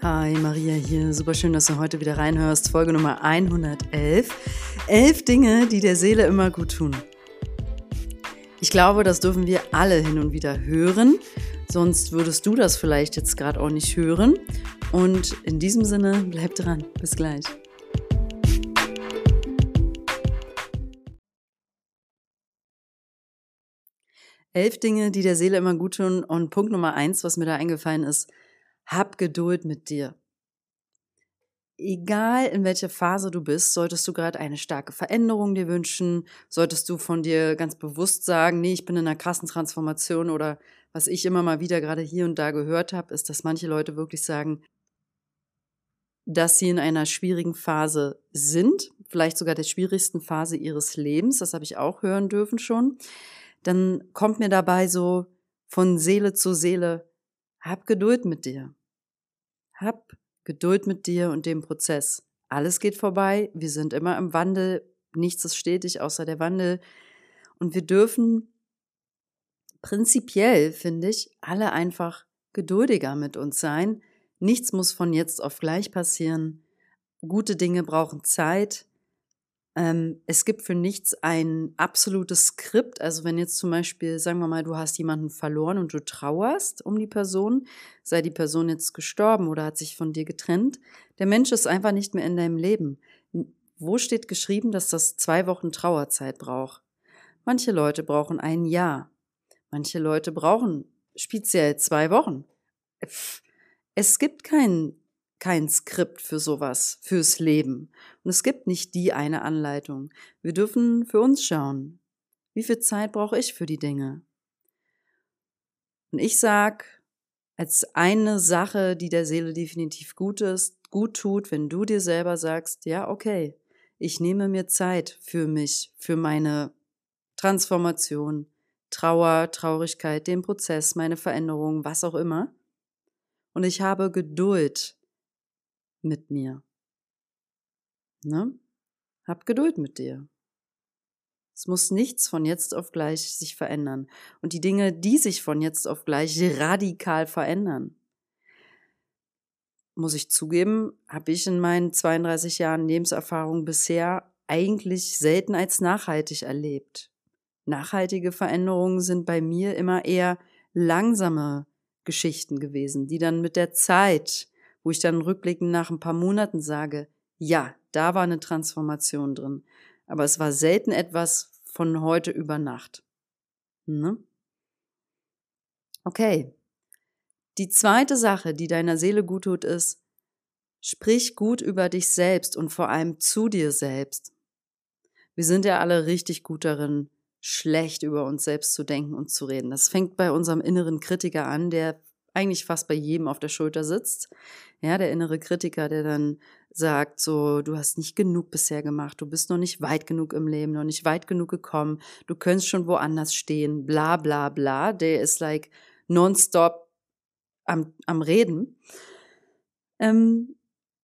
Hi, Maria hier. Super schön, dass du heute wieder reinhörst. Folge Nummer 111. Elf Dinge, die der Seele immer gut tun. Ich glaube, das dürfen wir alle hin und wieder hören. Sonst würdest du das vielleicht jetzt gerade auch nicht hören. Und in diesem Sinne, bleib dran. Bis gleich. Elf Dinge, die der Seele immer gut tun. Und Punkt Nummer eins, was mir da eingefallen ist, hab Geduld mit dir. Egal in welcher Phase du bist, solltest du gerade eine starke Veränderung dir wünschen, solltest du von dir ganz bewusst sagen, nee, ich bin in einer krassen Transformation oder was ich immer mal wieder gerade hier und da gehört habe, ist, dass manche Leute wirklich sagen, dass sie in einer schwierigen Phase sind, vielleicht sogar der schwierigsten Phase ihres Lebens, das habe ich auch hören dürfen schon, dann kommt mir dabei so von Seele zu Seele, hab Geduld mit dir. Hab Geduld mit dir und dem Prozess. Alles geht vorbei, wir sind immer im Wandel, nichts ist stetig außer der Wandel. Und wir dürfen prinzipiell, finde ich, alle einfach geduldiger mit uns sein. Nichts muss von jetzt auf gleich passieren. Gute Dinge brauchen Zeit. Ähm, es gibt für nichts ein absolutes Skript. Also wenn jetzt zum Beispiel, sagen wir mal, du hast jemanden verloren und du trauerst um die Person, sei die Person jetzt gestorben oder hat sich von dir getrennt, der Mensch ist einfach nicht mehr in deinem Leben. Wo steht geschrieben, dass das zwei Wochen Trauerzeit braucht? Manche Leute brauchen ein Jahr. Manche Leute brauchen speziell zwei Wochen. Es gibt keinen kein Skript für sowas, fürs Leben. Und es gibt nicht die eine Anleitung. Wir dürfen für uns schauen. Wie viel Zeit brauche ich für die Dinge? Und ich sag, als eine Sache, die der Seele definitiv gut ist, gut tut, wenn du dir selber sagst, ja, okay, ich nehme mir Zeit für mich, für meine Transformation, Trauer, Traurigkeit, den Prozess, meine Veränderung, was auch immer. Und ich habe Geduld mit mir. Ne? Hab Geduld mit dir. Es muss nichts von jetzt auf gleich sich verändern. Und die Dinge, die sich von jetzt auf gleich radikal verändern, muss ich zugeben, habe ich in meinen 32 Jahren Lebenserfahrung bisher eigentlich selten als nachhaltig erlebt. Nachhaltige Veränderungen sind bei mir immer eher langsame Geschichten gewesen, die dann mit der Zeit wo ich dann rückblickend nach ein paar Monaten sage, ja, da war eine Transformation drin. Aber es war selten etwas von heute über Nacht. Ne? Okay. Die zweite Sache, die deiner Seele gut tut, ist, sprich gut über dich selbst und vor allem zu dir selbst. Wir sind ja alle richtig gut darin, schlecht über uns selbst zu denken und zu reden. Das fängt bei unserem inneren Kritiker an, der eigentlich fast bei jedem auf der Schulter sitzt. Ja, der innere Kritiker, der dann sagt, so, du hast nicht genug bisher gemacht, du bist noch nicht weit genug im Leben, noch nicht weit genug gekommen, du könntest schon woanders stehen, bla bla bla. Der ist like nonstop am, am Reden. Ähm,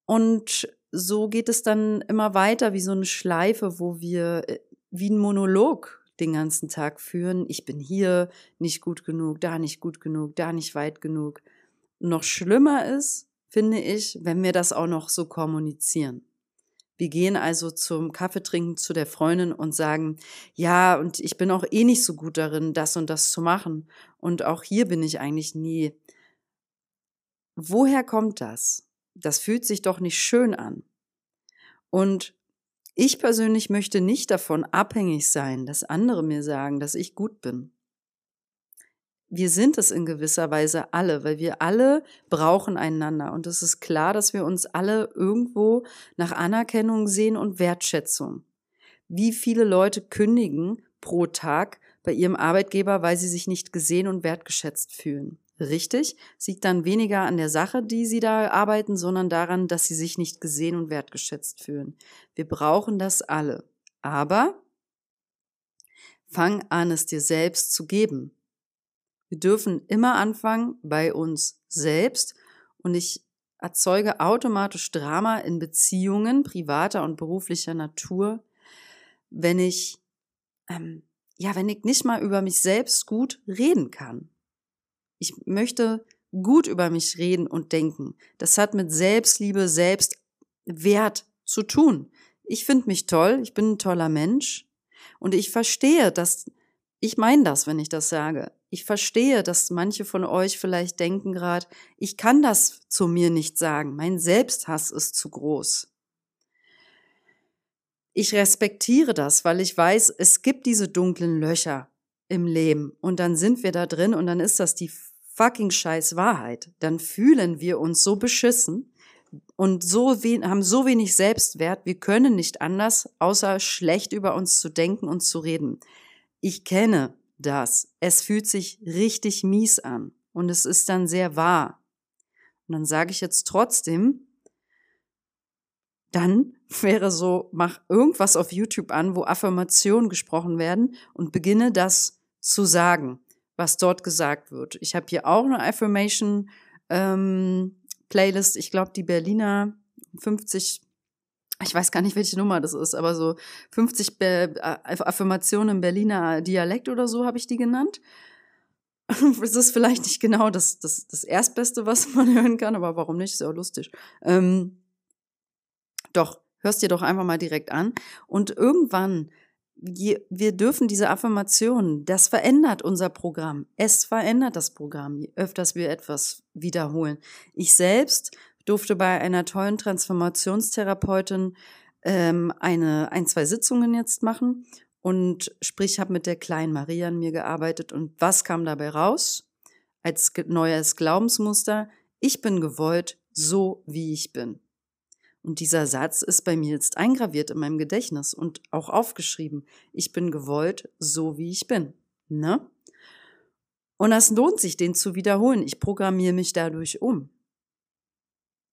und so geht es dann immer weiter wie so eine Schleife, wo wir äh, wie ein Monolog den ganzen Tag führen. Ich bin hier nicht gut genug, da nicht gut genug, da nicht weit genug. Noch schlimmer ist, finde ich, wenn wir das auch noch so kommunizieren. Wir gehen also zum Kaffeetrinken zu der Freundin und sagen, ja, und ich bin auch eh nicht so gut darin, das und das zu machen. Und auch hier bin ich eigentlich nie. Woher kommt das? Das fühlt sich doch nicht schön an. Und ich persönlich möchte nicht davon abhängig sein, dass andere mir sagen, dass ich gut bin. Wir sind es in gewisser Weise alle, weil wir alle brauchen einander. Und es ist klar, dass wir uns alle irgendwo nach Anerkennung sehen und Wertschätzung. Wie viele Leute kündigen pro Tag bei ihrem Arbeitgeber, weil sie sich nicht gesehen und wertgeschätzt fühlen? Richtig, liegt dann weniger an der Sache, die sie da arbeiten, sondern daran, dass sie sich nicht gesehen und wertgeschätzt fühlen. Wir brauchen das alle. Aber fang an, es dir selbst zu geben. Wir dürfen immer anfangen bei uns selbst und ich erzeuge automatisch Drama in Beziehungen privater und beruflicher Natur, wenn ich ähm, ja, wenn ich nicht mal über mich selbst gut reden kann. Ich möchte gut über mich reden und denken. Das hat mit Selbstliebe, Selbstwert zu tun. Ich finde mich toll, ich bin ein toller Mensch und ich verstehe, dass ich meine das, wenn ich das sage. Ich verstehe, dass manche von euch vielleicht denken gerade, ich kann das zu mir nicht sagen. Mein Selbsthass ist zu groß. Ich respektiere das, weil ich weiß, es gibt diese dunklen Löcher im Leben und dann sind wir da drin und dann ist das die fucking scheiß Wahrheit. Dann fühlen wir uns so beschissen und so haben so wenig Selbstwert, wir können nicht anders, außer schlecht über uns zu denken und zu reden. Ich kenne das. Es fühlt sich richtig mies an und es ist dann sehr wahr. Und dann sage ich jetzt trotzdem, dann wäre so, mach irgendwas auf YouTube an, wo Affirmationen gesprochen werden und beginne das zu sagen, was dort gesagt wird. Ich habe hier auch eine Affirmation ähm, Playlist. Ich glaube, die Berliner 50 ich weiß gar nicht, welche Nummer das ist, aber so 50 Be äh, Affirmationen im Berliner Dialekt oder so habe ich die genannt. Es ist vielleicht nicht genau das, das, das Erstbeste, was man hören kann, aber warum nicht? Ist ja auch lustig. Ähm, doch, hörst dir doch einfach mal direkt an. Und irgendwann, wir dürfen diese Affirmationen, das verändert unser Programm. Es verändert das Programm, je öfters wir etwas wiederholen. Ich selbst durfte bei einer tollen Transformationstherapeutin ähm, eine, ein, zwei Sitzungen jetzt machen und sprich, habe mit der kleinen Maria an mir gearbeitet und was kam dabei raus? Als neues Glaubensmuster, ich bin gewollt, so wie ich bin. Und dieser Satz ist bei mir jetzt eingraviert in meinem Gedächtnis und auch aufgeschrieben. Ich bin gewollt, so wie ich bin. Ne? Und das lohnt sich, den zu wiederholen. Ich programmiere mich dadurch um.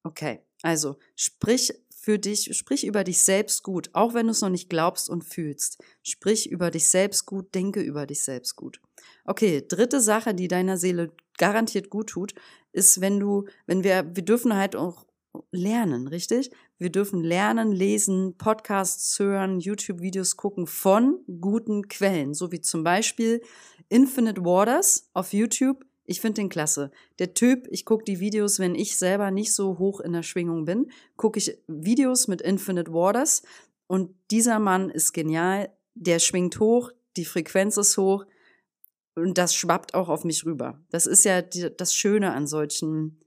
Okay, also sprich für dich, sprich über dich selbst gut, auch wenn du es noch nicht glaubst und fühlst. Sprich über dich selbst gut, denke über dich selbst gut. Okay, dritte Sache, die deiner Seele garantiert gut tut, ist, wenn du, wenn wir, wir dürfen halt auch lernen, richtig? Wir dürfen lernen, lesen, Podcasts hören, YouTube-Videos gucken von guten Quellen, so wie zum Beispiel Infinite Waters auf YouTube ich finde den klasse. Der Typ, ich gucke die Videos, wenn ich selber nicht so hoch in der Schwingung bin, gucke ich Videos mit Infinite Waters und dieser Mann ist genial. Der schwingt hoch, die Frequenz ist hoch und das schwappt auch auf mich rüber. Das ist ja die, das Schöne an solchen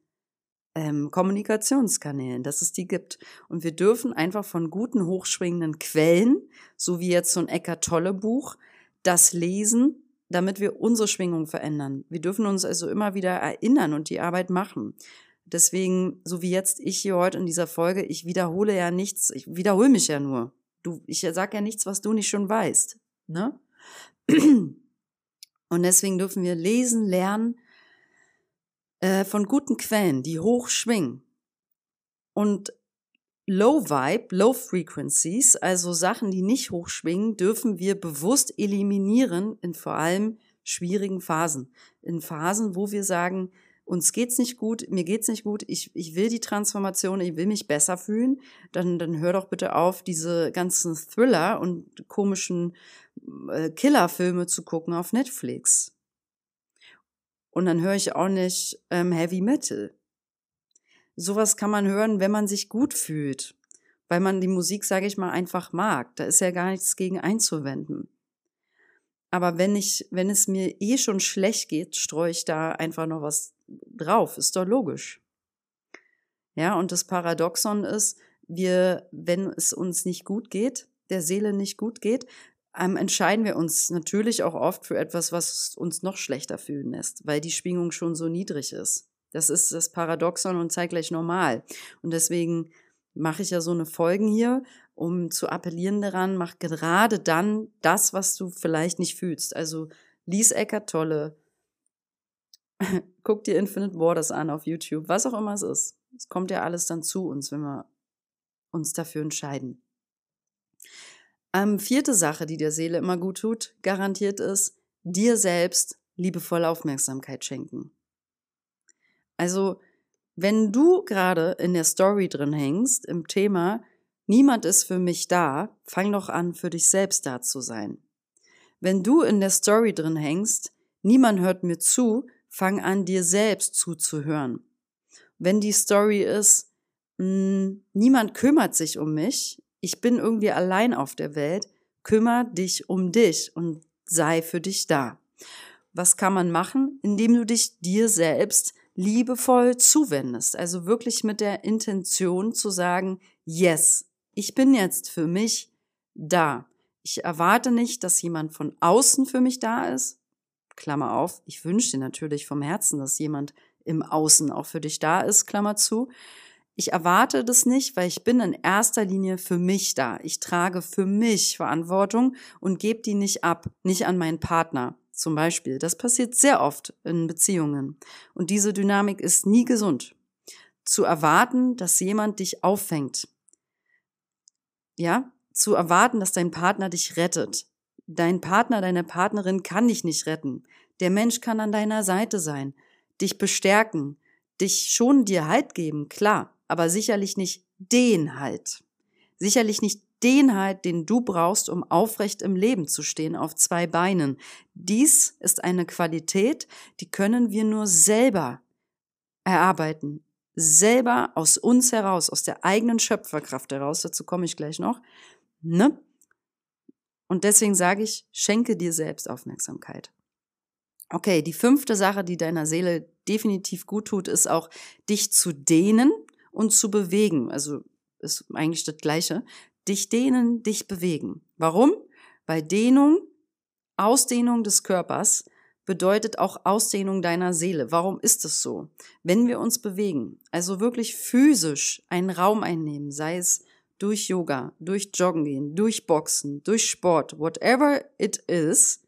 ähm, Kommunikationskanälen, dass es die gibt. Und wir dürfen einfach von guten, hochschwingenden Quellen, so wie jetzt so ein Eckart Tolle Buch, das lesen damit wir unsere Schwingung verändern. Wir dürfen uns also immer wieder erinnern und die Arbeit machen. Deswegen, so wie jetzt ich hier heute in dieser Folge, ich wiederhole ja nichts, ich wiederhole mich ja nur. Du, ich sage ja nichts, was du nicht schon weißt. Ne? Und deswegen dürfen wir lesen, lernen äh, von guten Quellen, die hoch schwingen. Und Low Vibe, Low Frequencies, also Sachen, die nicht hochschwingen, dürfen wir bewusst eliminieren in vor allem schwierigen Phasen. In Phasen, wo wir sagen, uns geht's nicht gut, mir geht's nicht gut, ich, ich will die Transformation, ich will mich besser fühlen, dann, dann hör doch bitte auf, diese ganzen Thriller und komischen äh, Killerfilme zu gucken auf Netflix. Und dann höre ich auch nicht ähm, Heavy Metal sowas kann man hören, wenn man sich gut fühlt, weil man die Musik, sage ich mal, einfach mag. Da ist ja gar nichts gegen einzuwenden. Aber wenn ich, wenn es mir eh schon schlecht geht, streue ich da einfach noch was drauf. Ist doch logisch. Ja, und das Paradoxon ist, wir, wenn es uns nicht gut geht, der Seele nicht gut geht, ähm, entscheiden wir uns natürlich auch oft für etwas, was uns noch schlechter fühlen lässt, weil die Schwingung schon so niedrig ist. Das ist das Paradoxon und zeitgleich normal. Und deswegen mache ich ja so eine Folgen hier, um zu appellieren daran, mach gerade dann das, was du vielleicht nicht fühlst. Also lies Eckart Tolle, guck dir Infinite Waters an auf YouTube, was auch immer es ist. Es kommt ja alles dann zu uns, wenn wir uns dafür entscheiden. Ähm, vierte Sache, die der Seele immer gut tut, garantiert ist, dir selbst liebevolle Aufmerksamkeit schenken. Also, wenn du gerade in der Story drin hängst, im Thema, niemand ist für mich da, fang doch an, für dich selbst da zu sein. Wenn du in der Story drin hängst, niemand hört mir zu, Fang an, dir selbst zuzuhören. Wenn die Story ist, mh, hm, niemand kümmert sich um mich, ich bin irgendwie allein auf der Welt, kümmer dich um dich und sei für dich da. Was kann man machen? Indem du dich dir selbst liebevoll zuwendest. Also wirklich mit der Intention zu sagen, yes, ich bin jetzt für mich da. Ich erwarte nicht, dass jemand von außen für mich da ist. Klammer auf, ich wünsche dir natürlich vom Herzen, dass jemand im Außen auch für dich da ist, Klammer zu. Ich erwarte das nicht, weil ich bin in erster Linie für mich da. Ich trage für mich Verantwortung und gebe die nicht ab, nicht an meinen Partner zum Beispiel. Das passiert sehr oft in Beziehungen. Und diese Dynamik ist nie gesund. Zu erwarten, dass jemand dich auffängt. Ja, zu erwarten, dass dein Partner dich rettet. Dein Partner, deine Partnerin kann dich nicht retten. Der Mensch kann an deiner Seite sein, dich bestärken, dich schon dir Halt geben, klar aber sicherlich nicht den Halt. Sicherlich nicht den Halt, den du brauchst, um aufrecht im Leben zu stehen auf zwei Beinen. Dies ist eine Qualität, die können wir nur selber erarbeiten. Selber aus uns heraus, aus der eigenen Schöpferkraft heraus. Dazu komme ich gleich noch. Ne? Und deswegen sage ich, schenke dir selbst Aufmerksamkeit. Okay, die fünfte Sache, die deiner Seele definitiv gut tut, ist auch, dich zu dehnen und zu bewegen. Also ist eigentlich das Gleiche. Dich dehnen, dich bewegen. Warum? Weil Dehnung, Ausdehnung des Körpers bedeutet auch Ausdehnung deiner Seele. Warum ist es so? Wenn wir uns bewegen, also wirklich physisch einen Raum einnehmen, sei es durch Yoga, durch Joggen gehen, durch Boxen, durch Sport, whatever it is,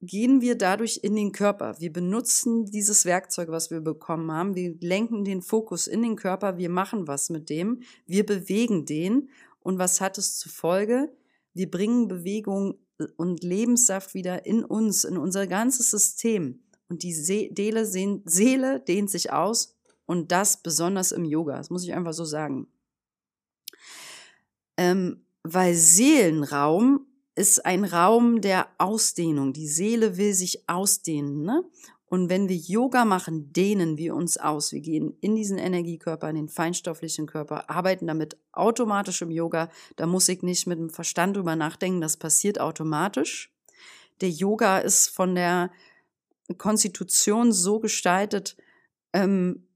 gehen wir dadurch in den Körper. Wir benutzen dieses Werkzeug, was wir bekommen haben. Wir lenken den Fokus in den Körper. Wir machen was mit dem. Wir bewegen den. Und was hat es zur Folge? Wir bringen Bewegung und Lebenssaft wieder in uns, in unser ganzes System. Und die Seele, Seele dehnt sich aus und das besonders im Yoga. Das muss ich einfach so sagen. Ähm, weil Seelenraum ist ein Raum der Ausdehnung. Die Seele will sich ausdehnen. Ne? Und wenn wir Yoga machen, dehnen wir uns aus. Wir gehen in diesen Energiekörper, in den feinstofflichen Körper, arbeiten damit automatisch im Yoga. Da muss ich nicht mit dem Verstand drüber nachdenken, das passiert automatisch. Der Yoga ist von der Konstitution so gestaltet, ähm,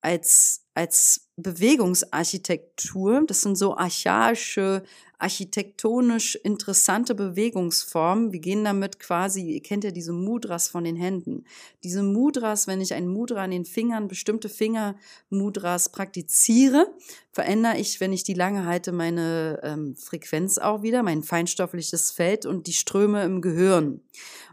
als, als Bewegungsarchitektur. Das sind so archaische architektonisch interessante Bewegungsform. Wir gehen damit quasi, ihr kennt ja diese Mudras von den Händen. Diese Mudras, wenn ich ein Mudra an den Fingern, bestimmte Fingermudras praktiziere, verändere ich, wenn ich die lange halte, meine ähm, Frequenz auch wieder, mein feinstoffliches Feld und die Ströme im Gehirn.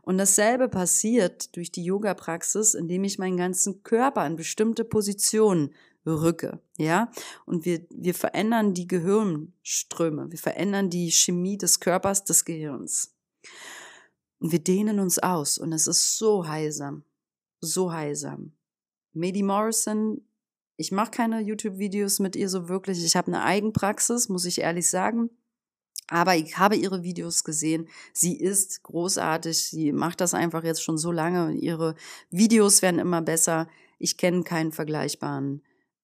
Und dasselbe passiert durch die Yoga-Praxis, indem ich meinen ganzen Körper in bestimmte Positionen rücke, ja. Und wir, wir verändern die Gehirnströme, wir verändern die Chemie des Körpers, des Gehirns. Und wir dehnen uns aus und es ist so heilsam, so heilsam. Medi Morrison, ich mache keine YouTube-Videos mit ihr so wirklich. Ich habe eine Eigenpraxis, muss ich ehrlich sagen. Aber ich habe ihre Videos gesehen. Sie ist großartig. Sie macht das einfach jetzt schon so lange. Ihre Videos werden immer besser. Ich kenne keinen vergleichbaren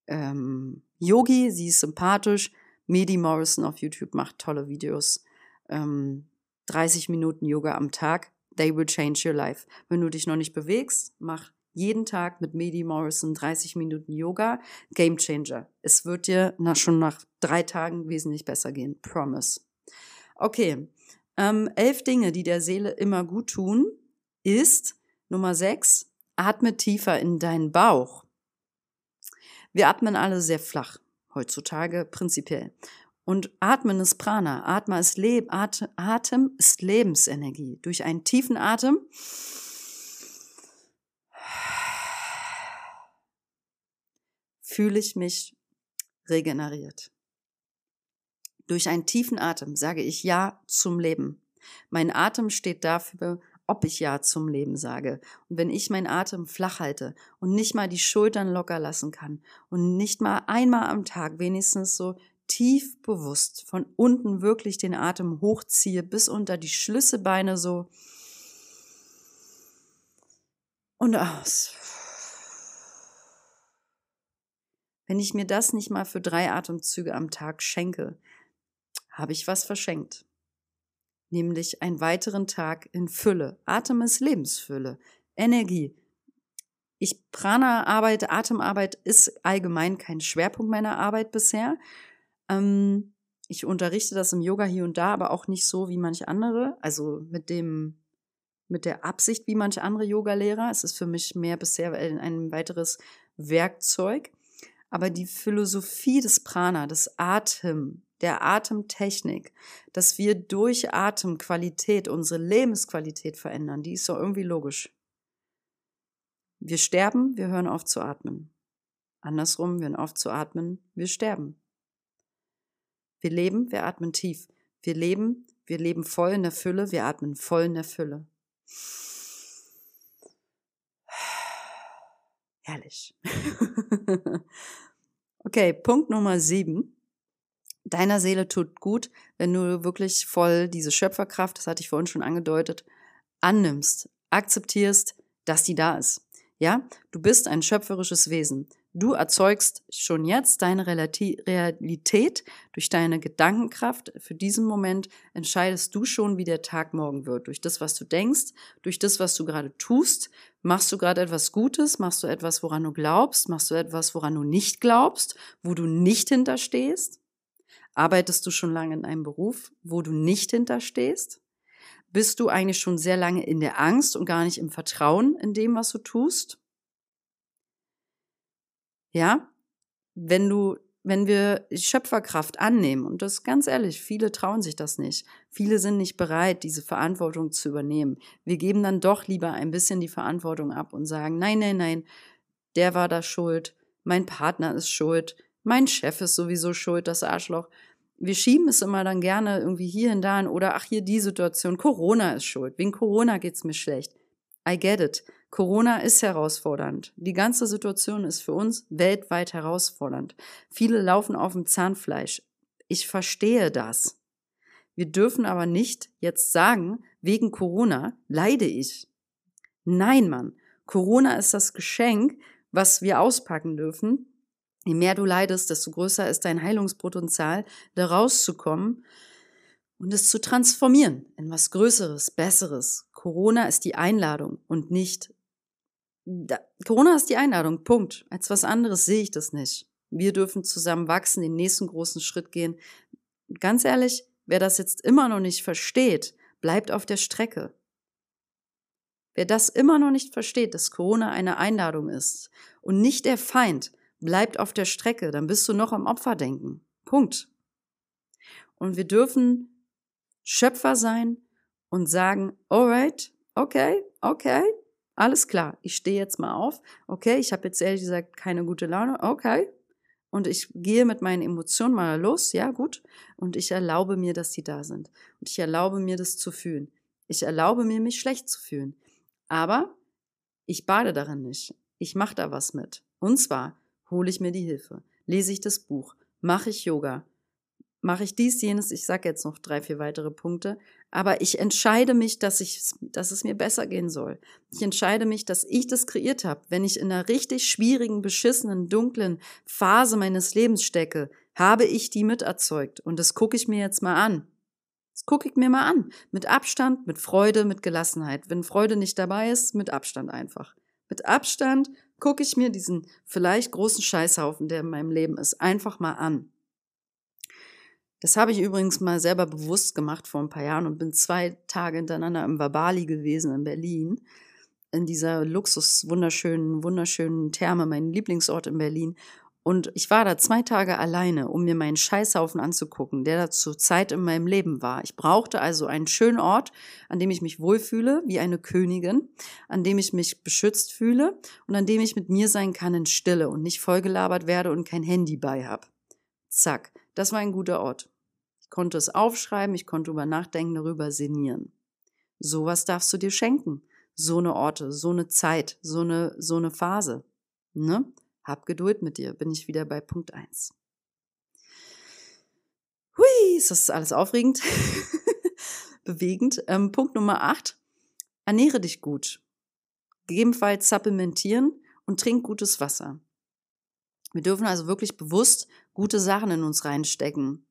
ähm, Yogi, sie ist sympathisch. Medi Morrison auf YouTube macht tolle Videos. Ähm, 30 Minuten Yoga am Tag. They will change your life. Wenn du dich noch nicht bewegst, mach jeden Tag mit Medi Morrison 30 Minuten Yoga. Game Changer. Es wird dir nach, schon nach drei Tagen wesentlich besser gehen. Promise. Okay. Ähm, elf Dinge, die der Seele immer gut tun, ist Nummer sechs, atme tiefer in deinen Bauch. Wir atmen alle sehr flach, heutzutage prinzipiell. Und Atmen ist Prana. Atmen ist Leb Atem ist Lebensenergie. Durch einen tiefen Atem fühle ich mich regeneriert. Durch einen tiefen Atem sage ich Ja zum Leben. Mein Atem steht dafür, ob ich Ja zum Leben sage. Und wenn ich meinen Atem flach halte und nicht mal die Schultern locker lassen kann und nicht mal einmal am Tag wenigstens so tief bewusst von unten wirklich den Atem hochziehe bis unter die Schlüsselbeine so und aus. Wenn ich mir das nicht mal für drei Atemzüge am Tag schenke, habe ich was verschenkt. Nämlich einen weiteren Tag in Fülle. Atem ist Lebensfülle, Energie. Ich Prana-Arbeit, Atemarbeit ist allgemein kein Schwerpunkt meiner Arbeit bisher. Ähm, ich unterrichte das im Yoga hier und da, aber auch nicht so wie manche andere. Also mit dem mit der Absicht wie manche andere Yogalehrer. Es ist für mich mehr bisher ein weiteres Werkzeug. Aber die Philosophie des Prana, des Atem, der Atemtechnik, dass wir durch Atemqualität unsere Lebensqualität verändern, die ist so irgendwie logisch. Wir sterben, wir hören auf zu atmen. Andersrum, wir hören auf zu atmen, wir sterben. Wir leben, wir atmen tief. Wir leben, wir leben voll in der Fülle, wir atmen voll in der Fülle. Herrlich. okay, Punkt Nummer sieben. Deiner Seele tut gut, wenn du wirklich voll diese Schöpferkraft, das hatte ich vorhin schon angedeutet, annimmst, akzeptierst, dass die da ist. Ja, du bist ein schöpferisches Wesen. Du erzeugst schon jetzt deine Realität durch deine Gedankenkraft. Für diesen Moment entscheidest du schon, wie der Tag morgen wird. Durch das, was du denkst, durch das, was du gerade tust. Machst du gerade etwas Gutes? Machst du etwas, woran du glaubst? Machst du etwas, woran du nicht glaubst? Wo du nicht hinterstehst? Arbeitest du schon lange in einem Beruf, wo du nicht hinterstehst? Bist du eigentlich schon sehr lange in der Angst und gar nicht im Vertrauen in dem, was du tust? Ja, wenn du, wenn wir Schöpferkraft annehmen, und das ganz ehrlich, viele trauen sich das nicht. Viele sind nicht bereit, diese Verantwortung zu übernehmen. Wir geben dann doch lieber ein bisschen die Verantwortung ab und sagen, nein, nein, nein, der war da schuld, mein Partner ist schuld, mein Chef ist sowieso schuld, das Arschloch. Wir schieben es immer dann gerne irgendwie hier und da oder ach hier die Situation, Corona ist schuld, wegen Corona geht's mir schlecht. I get it. Corona ist herausfordernd. Die ganze Situation ist für uns weltweit herausfordernd. Viele laufen auf dem Zahnfleisch. Ich verstehe das. Wir dürfen aber nicht jetzt sagen, wegen Corona leide ich. Nein, Mann. Corona ist das Geschenk, was wir auspacken dürfen. Je mehr du leidest, desto größer ist dein Heilungspotenzial, da rauszukommen und es zu transformieren in was Größeres, Besseres. Corona ist die Einladung und nicht da, Corona ist die Einladung, Punkt. Als was anderes sehe ich das nicht. Wir dürfen zusammen wachsen, den nächsten großen Schritt gehen. Ganz ehrlich, wer das jetzt immer noch nicht versteht, bleibt auf der Strecke. Wer das immer noch nicht versteht, dass Corona eine Einladung ist und nicht der Feind, bleibt auf der Strecke, dann bist du noch am Opferdenken. Punkt. Und wir dürfen Schöpfer sein und sagen, alright, okay, okay, alles klar, ich stehe jetzt mal auf. Okay, ich habe jetzt ehrlich gesagt keine gute Laune. Okay. Und ich gehe mit meinen Emotionen mal los. Ja, gut. Und ich erlaube mir, dass sie da sind. Und ich erlaube mir, das zu fühlen. Ich erlaube mir, mich schlecht zu fühlen. Aber ich bade darin nicht. Ich mache da was mit. Und zwar hole ich mir die Hilfe, lese ich das Buch, mache ich Yoga, mache ich dies, jenes, ich sage jetzt noch drei, vier weitere Punkte, aber ich entscheide mich, dass, ich, dass es mir besser gehen soll. Ich entscheide mich, dass ich das kreiert habe. Wenn ich in einer richtig schwierigen, beschissenen, dunklen Phase meines Lebens stecke, habe ich die miterzeugt. Und das gucke ich mir jetzt mal an. Das gucke ich mir mal an. Mit Abstand, mit Freude, mit Gelassenheit. Wenn Freude nicht dabei ist, mit Abstand einfach. Mit Abstand gucke ich mir diesen vielleicht großen Scheißhaufen, der in meinem Leben ist, einfach mal an. Das habe ich übrigens mal selber bewusst gemacht vor ein paar Jahren und bin zwei Tage hintereinander im Vabali gewesen in Berlin. In dieser Luxus, wunderschönen, wunderschönen Therme, mein Lieblingsort in Berlin. Und ich war da zwei Tage alleine, um mir meinen Scheißhaufen anzugucken, der da zur Zeit in meinem Leben war. Ich brauchte also einen schönen Ort, an dem ich mich wohlfühle, wie eine Königin, an dem ich mich beschützt fühle und an dem ich mit mir sein kann in Stille und nicht vollgelabert werde und kein Handy bei habe. Zack. Das war ein guter Ort. Ich konnte es aufschreiben, ich konnte über nachdenken, darüber sinnieren. Sowas darfst du dir schenken. So eine Orte, so eine Zeit, so eine, so eine Phase. Ne? Hab Geduld mit dir, bin ich wieder bei Punkt 1. Hui, ist das alles aufregend? Bewegend. Ähm, Punkt Nummer 8. Ernähre dich gut. gegebenenfalls supplementieren und trink gutes Wasser. Wir dürfen also wirklich bewusst gute Sachen in uns reinstecken.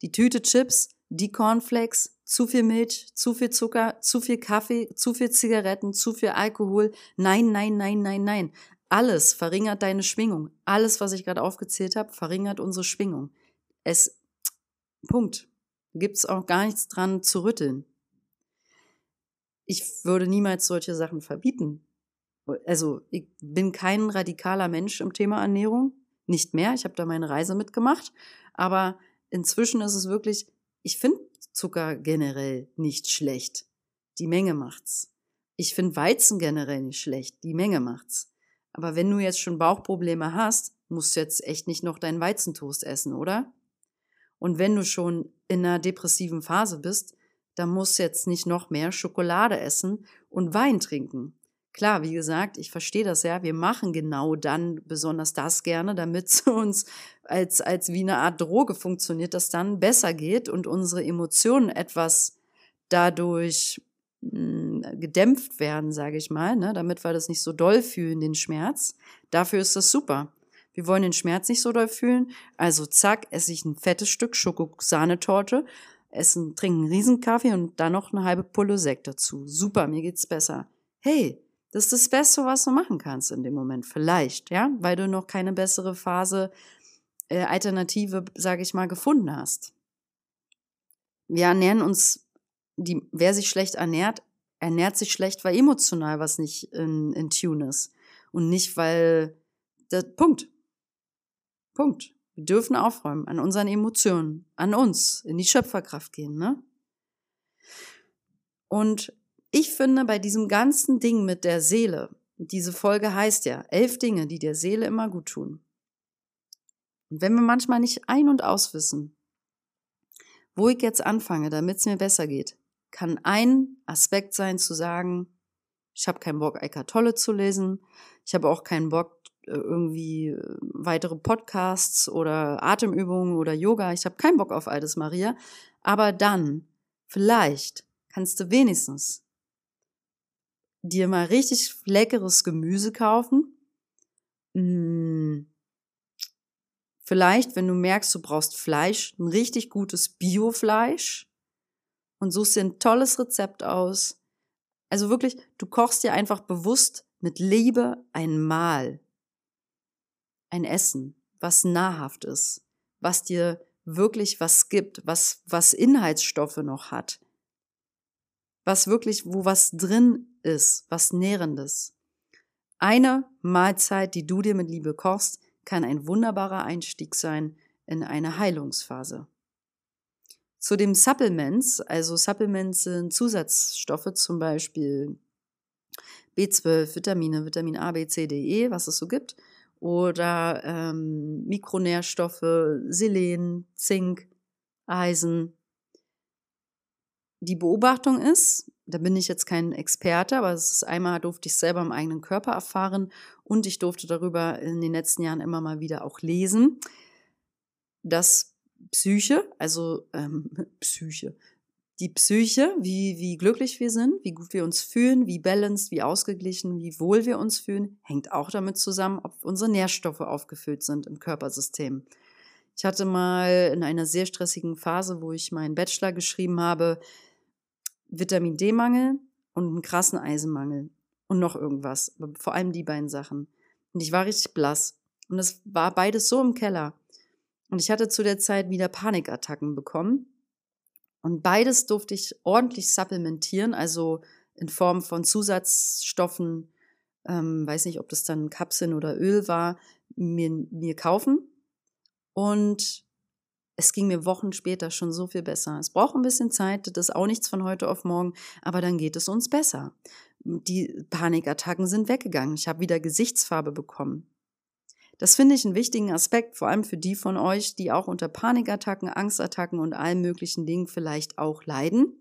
Die Tüte Chips, die Cornflakes, zu viel Milch, zu viel Zucker, zu viel Kaffee, zu viel Zigaretten, zu viel Alkohol. Nein, nein, nein, nein, nein. Alles verringert deine Schwingung. Alles, was ich gerade aufgezählt habe, verringert unsere Schwingung. Es, Punkt. Gibt's auch gar nichts dran zu rütteln. Ich würde niemals solche Sachen verbieten. Also, ich bin kein radikaler Mensch im Thema Ernährung. Nicht mehr. Ich habe da meine Reise mitgemacht. Aber inzwischen ist es wirklich, ich finde Zucker generell nicht schlecht. Die Menge macht's. Ich finde Weizen generell nicht schlecht. Die Menge macht's. Aber wenn du jetzt schon Bauchprobleme hast, musst du jetzt echt nicht noch deinen Weizentoast essen, oder? Und wenn du schon in einer depressiven Phase bist, dann musst du jetzt nicht noch mehr Schokolade essen und Wein trinken. Klar, wie gesagt, ich verstehe das ja. Wir machen genau dann besonders das gerne, damit es uns als, als wie eine Art Droge funktioniert, das dann besser geht und unsere Emotionen etwas dadurch hm, gedämpft werden, sage ich mal, ne, damit wir das nicht so doll fühlen, den Schmerz. Dafür ist das super. Wir wollen den Schmerz nicht so doll fühlen, also zack, esse ich ein fettes Stück Schokosahnetorte, essen, trinken einen Riesenkaffee und dann noch eine halbe Pulle Sekt dazu. Super, mir geht's besser. Hey, das ist das Beste, was du machen kannst in dem Moment. Vielleicht, ja, weil du noch keine bessere Phase, äh, Alternative, sage ich mal, gefunden hast. Wir ernähren uns die, wer sich schlecht ernährt, ernährt sich schlecht, weil emotional was nicht in, in Tune ist. Und nicht, weil der Punkt. Punkt. Wir dürfen aufräumen an unseren Emotionen, an uns, in die Schöpferkraft gehen, ne? Und ich finde, bei diesem ganzen Ding mit der Seele, diese Folge heißt ja, elf Dinge, die der Seele immer gut tun. Und wenn wir manchmal nicht ein- und auswissen, wo ich jetzt anfange, damit es mir besser geht, kann ein Aspekt sein zu sagen, ich habe keinen Bock, Eckart Tolle zu lesen. Ich habe auch keinen Bock, äh, irgendwie äh, weitere Podcasts oder Atemübungen oder Yoga. Ich habe keinen Bock auf all das, Maria. Aber dann, vielleicht, kannst du wenigstens dir mal richtig leckeres Gemüse kaufen. Hm. Vielleicht, wenn du merkst, du brauchst Fleisch, ein richtig gutes Biofleisch und suchst dir ein tolles Rezept aus. Also wirklich, du kochst dir einfach bewusst mit Liebe ein Mahl, ein Essen, was nahrhaft ist, was dir wirklich was gibt, was, was Inhaltsstoffe noch hat, was wirklich, wo was drin ist, was Nährendes. Eine Mahlzeit, die du dir mit Liebe kochst, kann ein wunderbarer Einstieg sein in eine Heilungsphase. Zu den Supplements, also Supplements sind Zusatzstoffe, zum Beispiel B12, Vitamine, Vitamin A, B, C, D, E, was es so gibt, oder ähm, Mikronährstoffe, Selen, Zink, Eisen. Die Beobachtung ist, da bin ich jetzt kein Experte, aber es ist einmal durfte ich selber im eigenen Körper erfahren und ich durfte darüber in den letzten Jahren immer mal wieder auch lesen, dass Psyche, also ähm, Psyche, die Psyche, wie, wie glücklich wir sind, wie gut wir uns fühlen, wie balanced, wie ausgeglichen, wie wohl wir uns fühlen, hängt auch damit zusammen, ob unsere Nährstoffe aufgefüllt sind im Körpersystem. Ich hatte mal in einer sehr stressigen Phase, wo ich meinen Bachelor geschrieben habe, Vitamin D-Mangel und einen krassen Eisenmangel und noch irgendwas, vor allem die beiden Sachen. Und ich war richtig blass. Und es war beides so im Keller. Und ich hatte zu der Zeit wieder Panikattacken bekommen. Und beides durfte ich ordentlich supplementieren, also in Form von Zusatzstoffen, ähm, weiß nicht, ob das dann Kapseln oder Öl war, mir, mir kaufen. Und es ging mir Wochen später schon so viel besser. Es braucht ein bisschen Zeit, das ist auch nichts von heute auf morgen, aber dann geht es uns besser. Die Panikattacken sind weggegangen. Ich habe wieder Gesichtsfarbe bekommen. Das finde ich einen wichtigen Aspekt, vor allem für die von euch, die auch unter Panikattacken, Angstattacken und allen möglichen Dingen vielleicht auch leiden.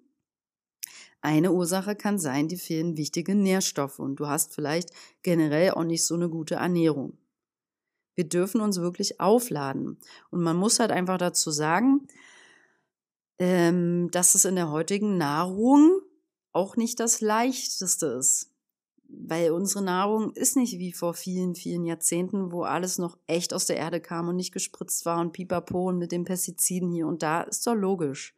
Eine Ursache kann sein, die fehlen wichtige Nährstoffe und du hast vielleicht generell auch nicht so eine gute Ernährung. Wir dürfen uns wirklich aufladen. Und man muss halt einfach dazu sagen, ähm, dass es in der heutigen Nahrung auch nicht das leichteste ist weil unsere Nahrung ist nicht wie vor vielen, vielen Jahrzehnten, wo alles noch echt aus der Erde kam und nicht gespritzt war und pipapo und mit den Pestiziden hier und da. Ist doch logisch.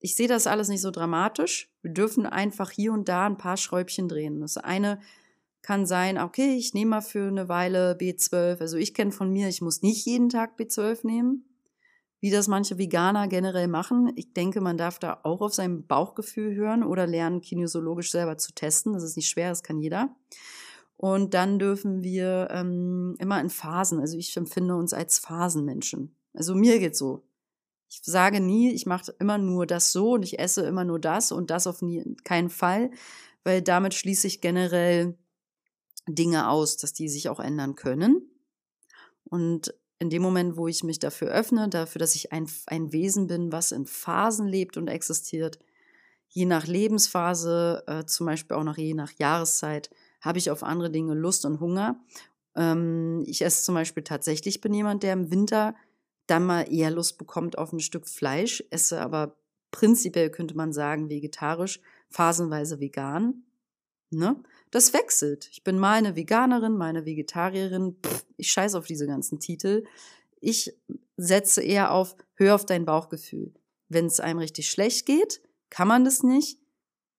Ich sehe das alles nicht so dramatisch. Wir dürfen einfach hier und da ein paar Schräubchen drehen. Das eine kann sein, okay, ich nehme mal für eine Weile B12. Also ich kenne von mir, ich muss nicht jeden Tag B12 nehmen wie das manche Veganer generell machen. Ich denke, man darf da auch auf sein Bauchgefühl hören oder lernen, kinesiologisch selber zu testen. Das ist nicht schwer, das kann jeder. Und dann dürfen wir ähm, immer in Phasen, also ich empfinde uns als Phasenmenschen. Also mir geht's so. Ich sage nie, ich mache immer nur das so und ich esse immer nur das und das auf nie, keinen Fall, weil damit schließe ich generell Dinge aus, dass die sich auch ändern können. Und in dem Moment, wo ich mich dafür öffne, dafür, dass ich ein, ein Wesen bin, was in Phasen lebt und existiert, je nach Lebensphase, äh, zum Beispiel auch nach je nach Jahreszeit, habe ich auf andere Dinge Lust und Hunger. Ähm, ich esse zum Beispiel tatsächlich, bin jemand, der im Winter dann mal eher Lust bekommt auf ein Stück Fleisch, esse aber prinzipiell könnte man sagen vegetarisch, phasenweise vegan. Ne? Das wechselt. Ich bin mal eine Veganerin, mal eine Vegetarierin. Pff, ich scheiße auf diese ganzen Titel. Ich setze eher auf, hör auf dein Bauchgefühl. Wenn es einem richtig schlecht geht, kann man das nicht.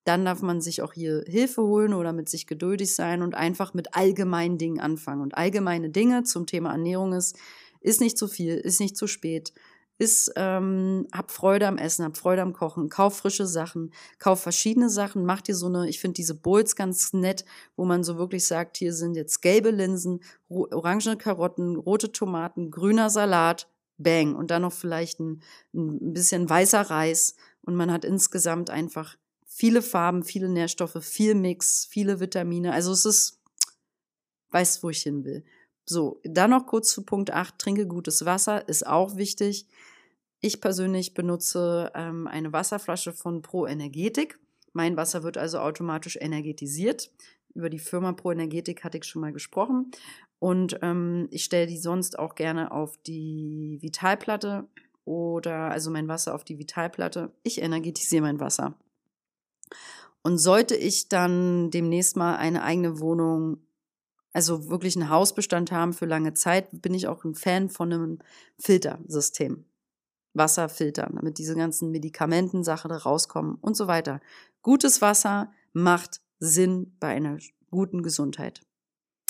Dann darf man sich auch hier Hilfe holen oder mit sich geduldig sein und einfach mit allgemeinen Dingen anfangen. Und allgemeine Dinge zum Thema Ernährung ist, ist nicht zu viel, ist nicht zu spät ist, ähm, hab Freude am Essen, hab Freude am Kochen, kauf frische Sachen, kauf verschiedene Sachen, mach dir so eine, ich finde diese Bowls ganz nett, wo man so wirklich sagt, hier sind jetzt gelbe Linsen, orangene Karotten, rote Tomaten, grüner Salat, bang, und dann noch vielleicht ein, ein bisschen weißer Reis. Und man hat insgesamt einfach viele Farben, viele Nährstoffe, viel Mix, viele Vitamine, also es ist, weiß, wo ich hin will. So, dann noch kurz zu Punkt 8, trinke gutes Wasser, ist auch wichtig. Ich persönlich benutze ähm, eine Wasserflasche von Pro Energetik. Mein Wasser wird also automatisch energetisiert. Über die Firma Pro Energetik hatte ich schon mal gesprochen. Und ähm, ich stelle die sonst auch gerne auf die Vitalplatte oder also mein Wasser auf die Vitalplatte. Ich energetisiere mein Wasser. Und sollte ich dann demnächst mal eine eigene Wohnung also wirklich einen Hausbestand haben für lange Zeit, bin ich auch ein Fan von einem Filtersystem. Wasserfiltern, damit diese ganzen Medikamentensachen da rauskommen und so weiter. Gutes Wasser macht Sinn bei einer guten Gesundheit.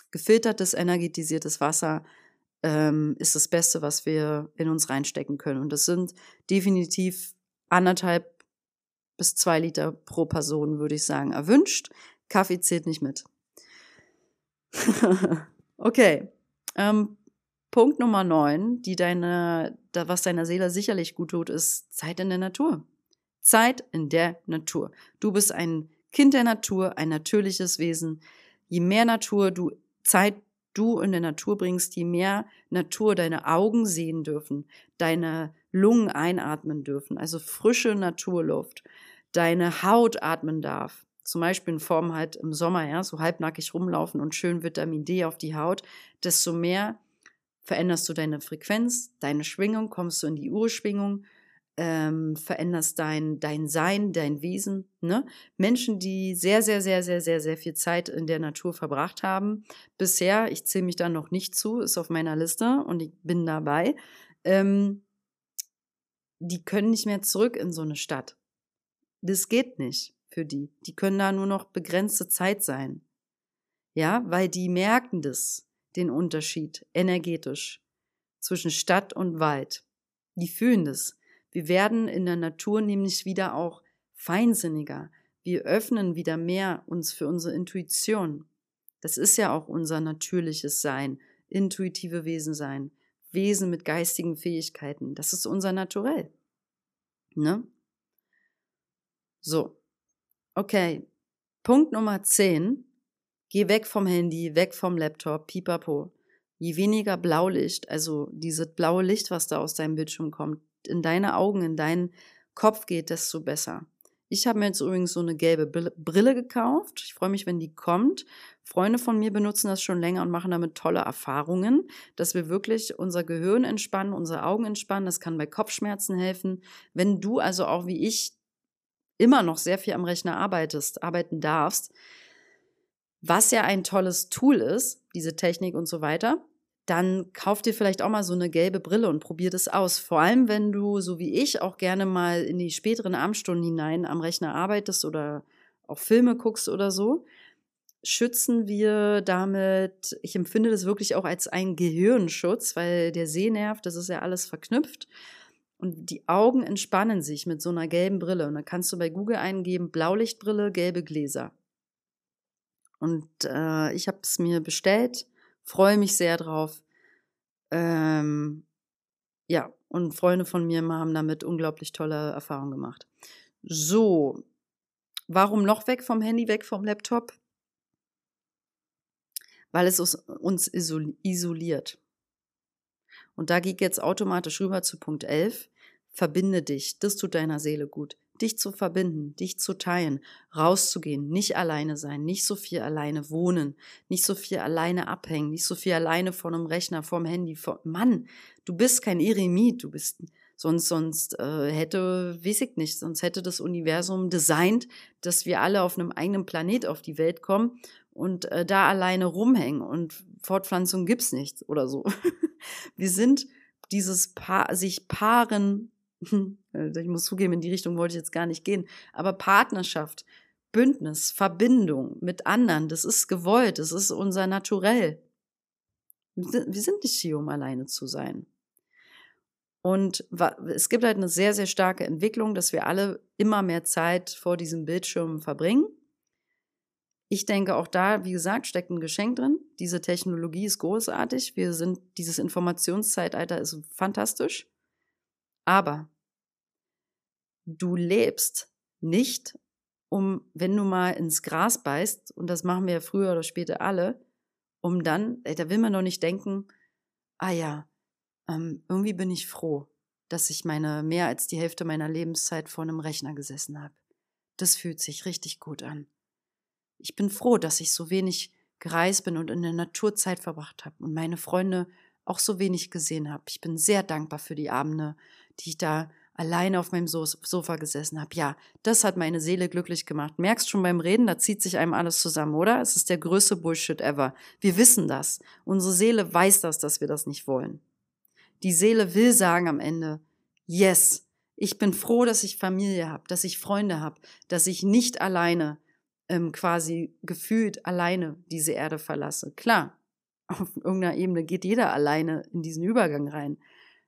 Gefiltertes, energetisiertes Wasser ähm, ist das Beste, was wir in uns reinstecken können. Und das sind definitiv anderthalb bis zwei Liter pro Person, würde ich sagen, erwünscht. Kaffee zählt nicht mit. okay. Ähm, Punkt Nummer neun, die deine, da, was deiner Seele sicherlich gut tut, ist Zeit in der Natur. Zeit in der Natur. Du bist ein Kind der Natur, ein natürliches Wesen. Je mehr Natur du, Zeit du in der Natur bringst, je mehr Natur deine Augen sehen dürfen, deine Lungen einatmen dürfen, also frische Naturluft, deine Haut atmen darf, zum Beispiel in Form halt im Sommer, ja, so halbnackig rumlaufen und schön Vitamin D auf die Haut, desto mehr veränderst du deine Frequenz, deine Schwingung, kommst du in die Urschwingung, ähm, veränderst dein, dein Sein, dein Wesen. Ne? Menschen, die sehr, sehr, sehr, sehr, sehr, sehr viel Zeit in der Natur verbracht haben, bisher, ich zähle mich da noch nicht zu, ist auf meiner Liste und ich bin dabei, ähm, die können nicht mehr zurück in so eine Stadt. Das geht nicht für die. Die können da nur noch begrenzte Zeit sein. Ja, weil die merken das, den Unterschied energetisch zwischen Stadt und Wald. Die fühlen das. Wir werden in der Natur nämlich wieder auch feinsinniger. Wir öffnen wieder mehr uns für unsere Intuition. Das ist ja auch unser natürliches Sein, intuitive Wesen sein, Wesen mit geistigen Fähigkeiten. Das ist unser Naturell. Ne? So. Okay, Punkt Nummer 10. Geh weg vom Handy, weg vom Laptop, pipapo. Je weniger Blaulicht, also dieses blaue Licht, was da aus deinem Bildschirm kommt, in deine Augen, in deinen Kopf geht, desto besser. Ich habe mir jetzt übrigens so eine gelbe Brille gekauft. Ich freue mich, wenn die kommt. Freunde von mir benutzen das schon länger und machen damit tolle Erfahrungen, dass wir wirklich unser Gehirn entspannen, unsere Augen entspannen. Das kann bei Kopfschmerzen helfen. Wenn du also auch wie ich immer noch sehr viel am Rechner arbeitest, arbeiten darfst, was ja ein tolles Tool ist, diese Technik und so weiter, dann kauf dir vielleicht auch mal so eine gelbe Brille und probier das aus. Vor allem, wenn du, so wie ich, auch gerne mal in die späteren Abendstunden hinein am Rechner arbeitest oder auch Filme guckst oder so, schützen wir damit, ich empfinde das wirklich auch als einen Gehirnschutz, weil der Sehnerv, das ist ja alles verknüpft. Und die Augen entspannen sich mit so einer gelben Brille. Und dann kannst du bei Google eingeben, Blaulichtbrille, gelbe Gläser. Und äh, ich habe es mir bestellt, freue mich sehr drauf. Ähm, ja, und Freunde von mir haben damit unglaublich tolle Erfahrungen gemacht. So, warum noch weg vom Handy, weg vom Laptop? Weil es uns isoliert. Und da geht jetzt automatisch rüber zu Punkt 11. Verbinde dich, das tut deiner Seele gut dich zu verbinden, dich zu teilen, rauszugehen, nicht alleine sein, nicht so viel alleine wohnen, nicht so viel alleine abhängen, nicht so viel alleine vor einem Rechner, vorm Handy. Vor Mann, du bist kein Eremit, du bist sonst sonst äh, hätte, weiß ich nicht, sonst hätte das Universum designt, dass wir alle auf einem eigenen Planet auf die Welt kommen und äh, da alleine rumhängen und Fortpflanzung gibt's nicht oder so. wir sind dieses pa sich paaren ich muss zugeben, in die Richtung wollte ich jetzt gar nicht gehen. Aber Partnerschaft, Bündnis, Verbindung mit anderen, das ist gewollt, das ist unser Naturell. Wir sind nicht hier, um alleine zu sein. Und es gibt halt eine sehr, sehr starke Entwicklung, dass wir alle immer mehr Zeit vor diesem Bildschirm verbringen. Ich denke, auch da, wie gesagt, steckt ein Geschenk drin. Diese Technologie ist großartig. Wir sind, dieses Informationszeitalter ist fantastisch. Aber du lebst nicht, um, wenn du mal ins Gras beißt, und das machen wir ja früher oder später alle, um dann, ey, da will man doch nicht denken, ah ja, ähm, irgendwie bin ich froh, dass ich meine mehr als die Hälfte meiner Lebenszeit vor einem Rechner gesessen habe. Das fühlt sich richtig gut an. Ich bin froh, dass ich so wenig gereist bin und in der Natur Zeit verbracht habe und meine Freunde auch so wenig gesehen habe. Ich bin sehr dankbar für die Abende, die ich da alleine auf meinem Sofa gesessen habe. Ja, das hat meine Seele glücklich gemacht. Merkst schon beim Reden, da zieht sich einem alles zusammen, oder? Es ist der größte Bullshit ever. Wir wissen das. Unsere Seele weiß das, dass wir das nicht wollen. Die Seele will sagen am Ende, yes, ich bin froh, dass ich Familie habe, dass ich Freunde habe, dass ich nicht alleine ähm, quasi gefühlt alleine diese Erde verlasse. Klar, auf irgendeiner Ebene geht jeder alleine in diesen Übergang rein.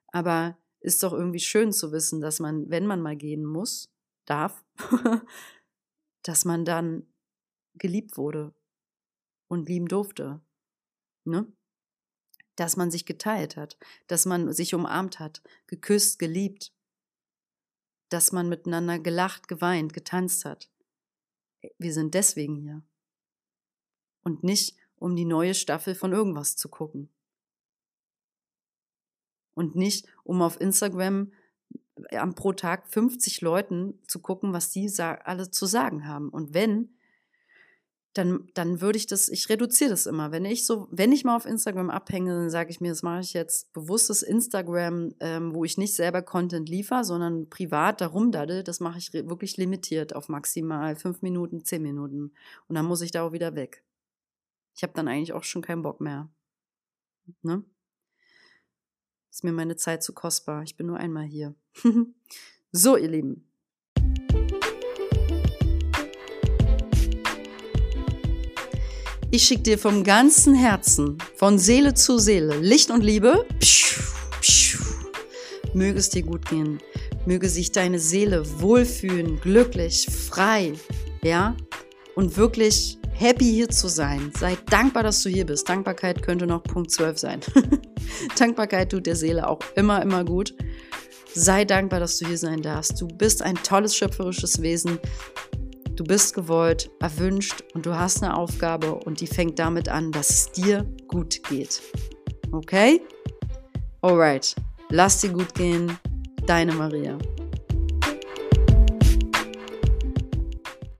Aber ist doch irgendwie schön zu wissen, dass man, wenn man mal gehen muss, darf, dass man dann geliebt wurde und lieben durfte. Ne? Dass man sich geteilt hat, dass man sich umarmt hat, geküsst, geliebt, dass man miteinander gelacht, geweint, getanzt hat. Wir sind deswegen hier. Und nicht, um die neue Staffel von irgendwas zu gucken und nicht, um auf Instagram äh, pro Tag 50 Leuten zu gucken, was die alle zu sagen haben. Und wenn, dann, dann würde ich das, ich reduziere das immer. Wenn ich so, wenn ich mal auf Instagram abhänge, dann sage ich mir, das mache ich jetzt bewusstes Instagram, ähm, wo ich nicht selber Content liefere, sondern privat darum daddel, das mache ich wirklich limitiert auf maximal fünf Minuten, zehn Minuten. Und dann muss ich da auch wieder weg. Ich habe dann eigentlich auch schon keinen Bock mehr. Ne? Ist mir meine Zeit zu kostbar. Ich bin nur einmal hier. so, ihr Lieben. Ich schicke dir vom ganzen Herzen, von Seele zu Seele, Licht und Liebe. Möge es dir gut gehen. Möge sich deine Seele wohlfühlen, glücklich, frei, ja? Und wirklich happy hier zu sein. Sei dankbar, dass du hier bist. Dankbarkeit könnte noch Punkt 12 sein. Dankbarkeit tut der Seele auch immer, immer gut. Sei dankbar, dass du hier sein darfst. Du bist ein tolles schöpferisches Wesen. Du bist gewollt, erwünscht und du hast eine Aufgabe und die fängt damit an, dass es dir gut geht. Okay? Alright. Lass dir gut gehen. Deine Maria.